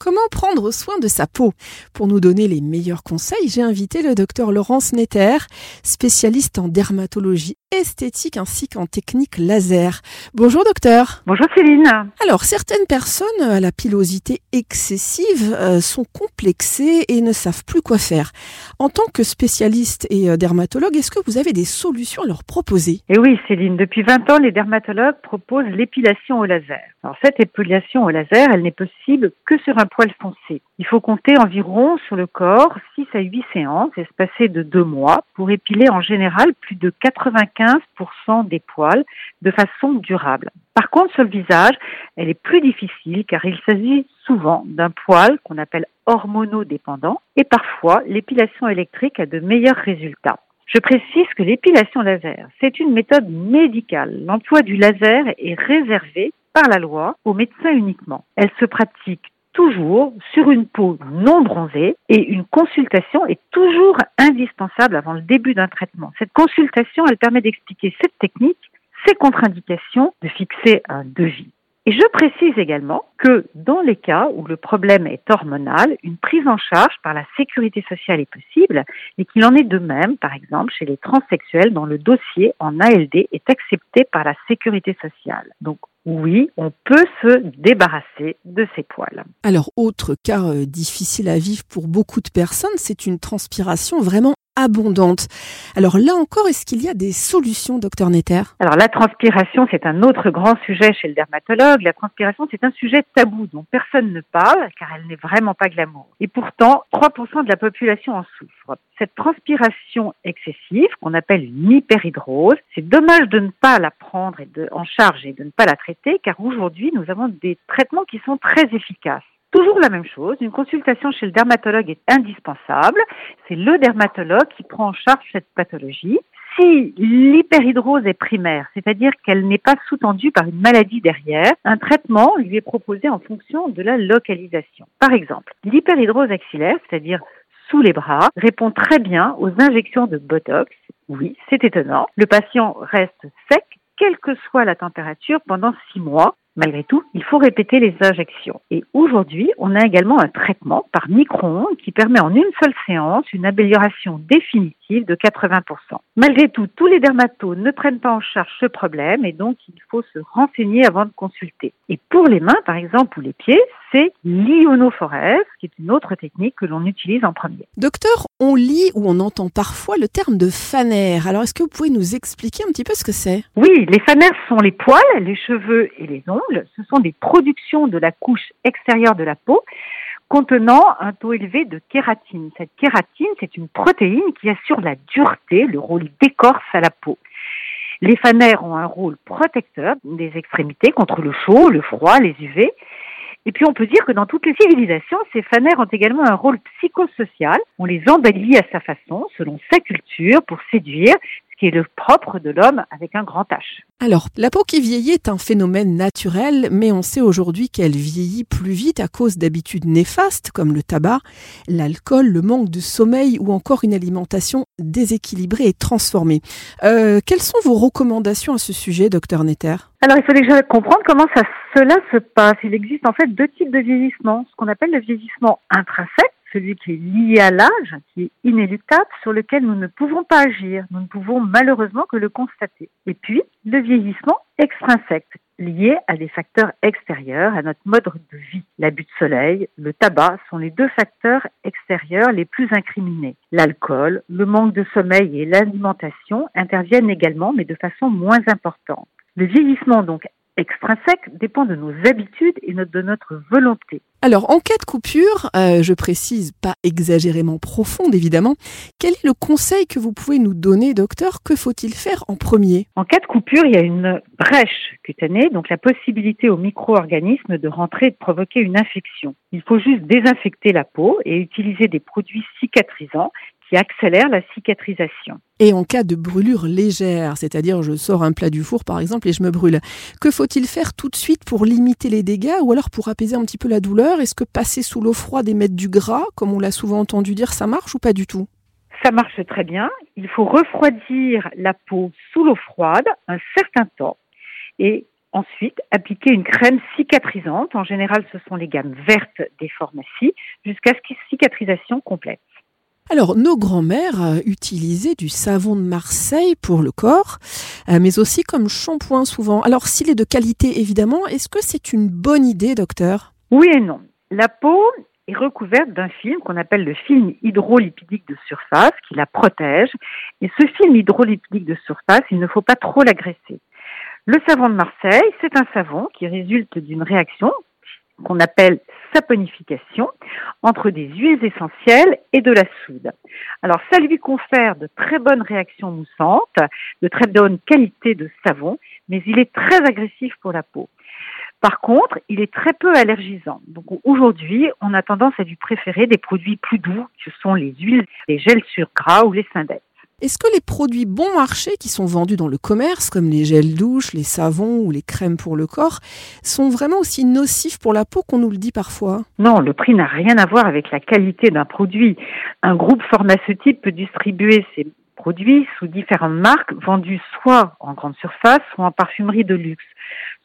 Comment prendre soin de sa peau? Pour nous donner les meilleurs conseils, j'ai invité le docteur Laurence Netter, spécialiste en dermatologie esthétique ainsi qu'en technique laser. Bonjour docteur. Bonjour Céline. Alors certaines personnes à la pilosité excessive euh, sont complexées et ne savent plus quoi faire. En tant que spécialiste et euh, dermatologue, est-ce que vous avez des solutions à leur proposer? Eh oui Céline, depuis 20 ans, les dermatologues proposent l'épilation au laser. Alors cette épilation au laser, elle n'est possible que sur un poil foncé. Il faut compter environ sur le corps 6 à 8 séances espacées de deux mois pour épiler en général plus de 95% des poils de façon durable. Par contre, sur le visage, elle est plus difficile car il s'agit souvent d'un poil qu'on appelle hormonodépendant et parfois l'épilation électrique a de meilleurs résultats. Je précise que l'épilation laser, c'est une méthode médicale. L'emploi du laser est réservé par la loi aux médecins uniquement. Elle se pratique toujours sur une peau non bronzée et une consultation est toujours indispensable avant le début d'un traitement. Cette consultation, elle permet d'expliquer cette technique, ses contre-indications, de fixer un devis. Et je précise également que dans les cas où le problème est hormonal, une prise en charge par la sécurité sociale est possible et qu'il en est de même, par exemple, chez les transsexuels dont le dossier en ALD est accepté par la sécurité sociale. Oui, on peut se débarrasser de ces poils. Alors, autre cas euh, difficile à vivre pour beaucoup de personnes, c'est une transpiration vraiment abondante. Alors là encore, est-ce qu'il y a des solutions, docteur Netter? Alors la transpiration, c'est un autre grand sujet chez le dermatologue. La transpiration, c'est un sujet tabou dont personne ne parle car elle n'est vraiment pas glamour. Et pourtant, 3% de la population en souffre. Cette transpiration excessive, qu'on appelle une hyperhydrose, c'est dommage de ne pas la prendre en charge et de ne pas la traiter car aujourd'hui, nous avons des traitements qui sont très efficaces. Toujours la même chose, une consultation chez le dermatologue est indispensable. C'est le dermatologue qui prend en charge cette pathologie. Si l'hyperhidrose est primaire, c'est-à-dire qu'elle n'est pas sous-tendue par une maladie derrière, un traitement lui est proposé en fonction de la localisation. Par exemple, l'hyperhidrose axillaire, c'est-à-dire sous les bras, répond très bien aux injections de Botox. Oui, c'est étonnant. Le patient reste sec, quelle que soit la température, pendant six mois. Malgré tout, il faut répéter les injections. Et aujourd'hui, on a également un traitement par micro-ondes qui permet en une seule séance une amélioration définitive de 80%. Malgré tout, tous les dermatos ne prennent pas en charge ce problème et donc il faut se renseigner avant de consulter. Et pour les mains, par exemple, ou les pieds, c'est l'ionophorèse, qui est une autre technique que l'on utilise en premier. Docteur, on lit ou on entend parfois le terme de fanère. Alors, est-ce que vous pouvez nous expliquer un petit peu ce que c'est? Oui, les fanères sont les poils, les cheveux et les ongles. Ce sont des productions de la couche extérieure de la peau contenant un taux élevé de kératine. Cette kératine, c'est une protéine qui assure la dureté, le rôle d'écorce à la peau. Les fanères ont un rôle protecteur des extrémités contre le chaud, le froid, les UV. Et puis on peut dire que dans toutes les civilisations, ces fanères ont également un rôle psychosocial. On les embellit à sa façon, selon sa culture, pour séduire, ce qui est le propre de l'homme avec un grand H. Alors, la peau qui vieillit est un phénomène naturel, mais on sait aujourd'hui qu'elle vieillit plus vite à cause d'habitudes néfastes comme le tabac, l'alcool, le manque de sommeil ou encore une alimentation déséquilibrée et transformée. Euh, quelles sont vos recommandations à ce sujet, docteur Netter? Alors, il faut déjà comprendre comment ça, cela se passe. Il existe en fait deux types de vieillissement, ce qu'on appelle le vieillissement intrinsèque, celui qui est lié à l'âge, qui est inéluctable, sur lequel nous ne pouvons pas agir. Nous ne pouvons malheureusement que le constater. Et puis, le vieillissement extrinsèque, lié à des facteurs extérieurs, à notre mode de vie. L'abus de soleil, le tabac sont les deux facteurs extérieurs les plus incriminés. L'alcool, le manque de sommeil et l'alimentation interviennent également, mais de façon moins importante. Le vieillissement donc extrinsèque dépend de nos habitudes et de notre volonté. Alors, en cas de coupure, euh, je précise pas exagérément profonde évidemment, quel est le conseil que vous pouvez nous donner, docteur? Que faut-il faire en premier? En cas de coupure, il y a une brèche cutanée, donc la possibilité aux micro-organismes de rentrer et de provoquer une infection. Il faut juste désinfecter la peau et utiliser des produits cicatrisants qui accélèrent la cicatrisation. Et en cas de brûlure légère, c'est-à-dire je sors un plat du four par exemple et je me brûle, que faut-il faire tout de suite pour limiter les dégâts ou alors pour apaiser un petit peu la douleur? Est-ce que passer sous l'eau froide et mettre du gras, comme on l'a souvent entendu dire, ça marche ou pas du tout? Ça marche très bien. Il faut refroidir la peau sous l'eau froide un certain temps et ensuite appliquer une crème cicatrisante. En général, ce sont les gammes vertes des pharmacies, jusqu'à ce qu'il cicatrisation complète. Alors, nos grands-mères euh, utilisaient du savon de Marseille pour le corps, euh, mais aussi comme shampoing souvent. Alors, s'il est de qualité, évidemment, est-ce que c'est une bonne idée, docteur? Oui et non. La peau est recouverte d'un film qu'on appelle le film hydrolipidique de surface qui la protège. Et ce film hydrolipidique de surface, il ne faut pas trop l'agresser. Le savon de Marseille, c'est un savon qui résulte d'une réaction qu'on appelle saponification entre des huiles essentielles et de la soude. Alors ça lui confère de très bonnes réactions moussantes, de très bonne qualité de savon, mais il est très agressif pour la peau. Par contre, il est très peu allergisant. Donc aujourd'hui, on a tendance à lui préférer des produits plus doux, ce sont les huiles, les gels sur gras ou les syndettes. Est-ce que les produits bon marché qui sont vendus dans le commerce, comme les gels douches, les savons ou les crèmes pour le corps, sont vraiment aussi nocifs pour la peau qu'on nous le dit parfois? Non, le prix n'a rien à voir avec la qualité d'un produit. Un groupe pharmaceutique peut distribuer ses produits sous différentes marques vendus soit en grande surface, soit en parfumerie de luxe.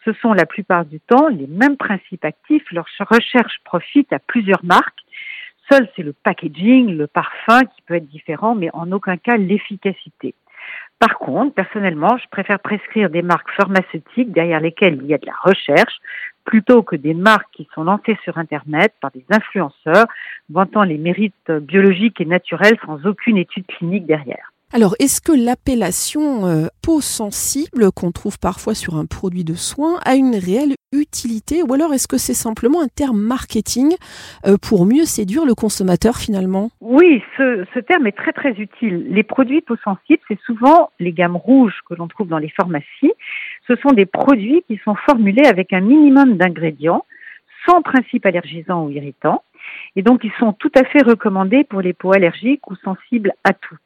Ce sont la plupart du temps les mêmes principes actifs. Leur recherche profite à plusieurs marques. Seul, c'est le packaging, le parfum qui peut être différent, mais en aucun cas l'efficacité. Par contre, personnellement, je préfère prescrire des marques pharmaceutiques derrière lesquelles il y a de la recherche plutôt que des marques qui sont lancées sur Internet par des influenceurs vantant les mérites biologiques et naturels sans aucune étude clinique derrière. Alors, est-ce que l'appellation euh, peau sensible qu'on trouve parfois sur un produit de soin a une réelle utilité ou alors est-ce que c'est simplement un terme marketing euh, pour mieux séduire le consommateur finalement? Oui, ce, ce, terme est très très utile. Les produits peau sensible, c'est souvent les gammes rouges que l'on trouve dans les pharmacies. Ce sont des produits qui sont formulés avec un minimum d'ingrédients, sans principe allergisant ou irritant, et donc ils sont tout à fait recommandés pour les peaux allergiques ou sensibles à tout.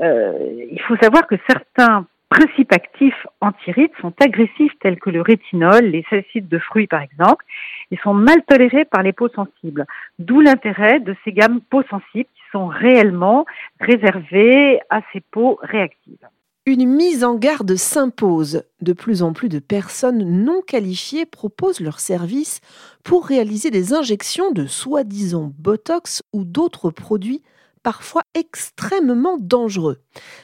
Euh, il faut savoir que certains principes actifs antirides sont agressifs tels que le rétinol, les salicylides de fruits par exemple, et sont mal tolérés par les peaux sensibles. D'où l'intérêt de ces gammes peaux sensibles qui sont réellement réservées à ces peaux réactives. Une mise en garde s'impose. De plus en plus de personnes non qualifiées proposent leurs services pour réaliser des injections de soi-disant Botox ou d'autres produits parfois extrêmement dangereux.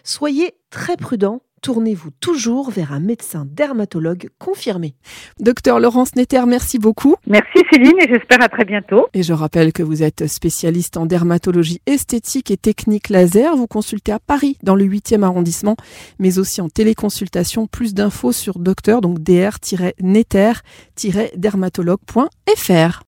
Soyez très prudents tournez-vous toujours vers un médecin dermatologue confirmé. Docteur Laurence Netter, merci beaucoup. Merci Céline et j'espère à très bientôt. Et je rappelle que vous êtes spécialiste en dermatologie esthétique et technique laser. Vous consultez à Paris dans le 8e arrondissement, mais aussi en téléconsultation. Plus d'infos sur docteur, donc dr-netter-dermatologue.fr.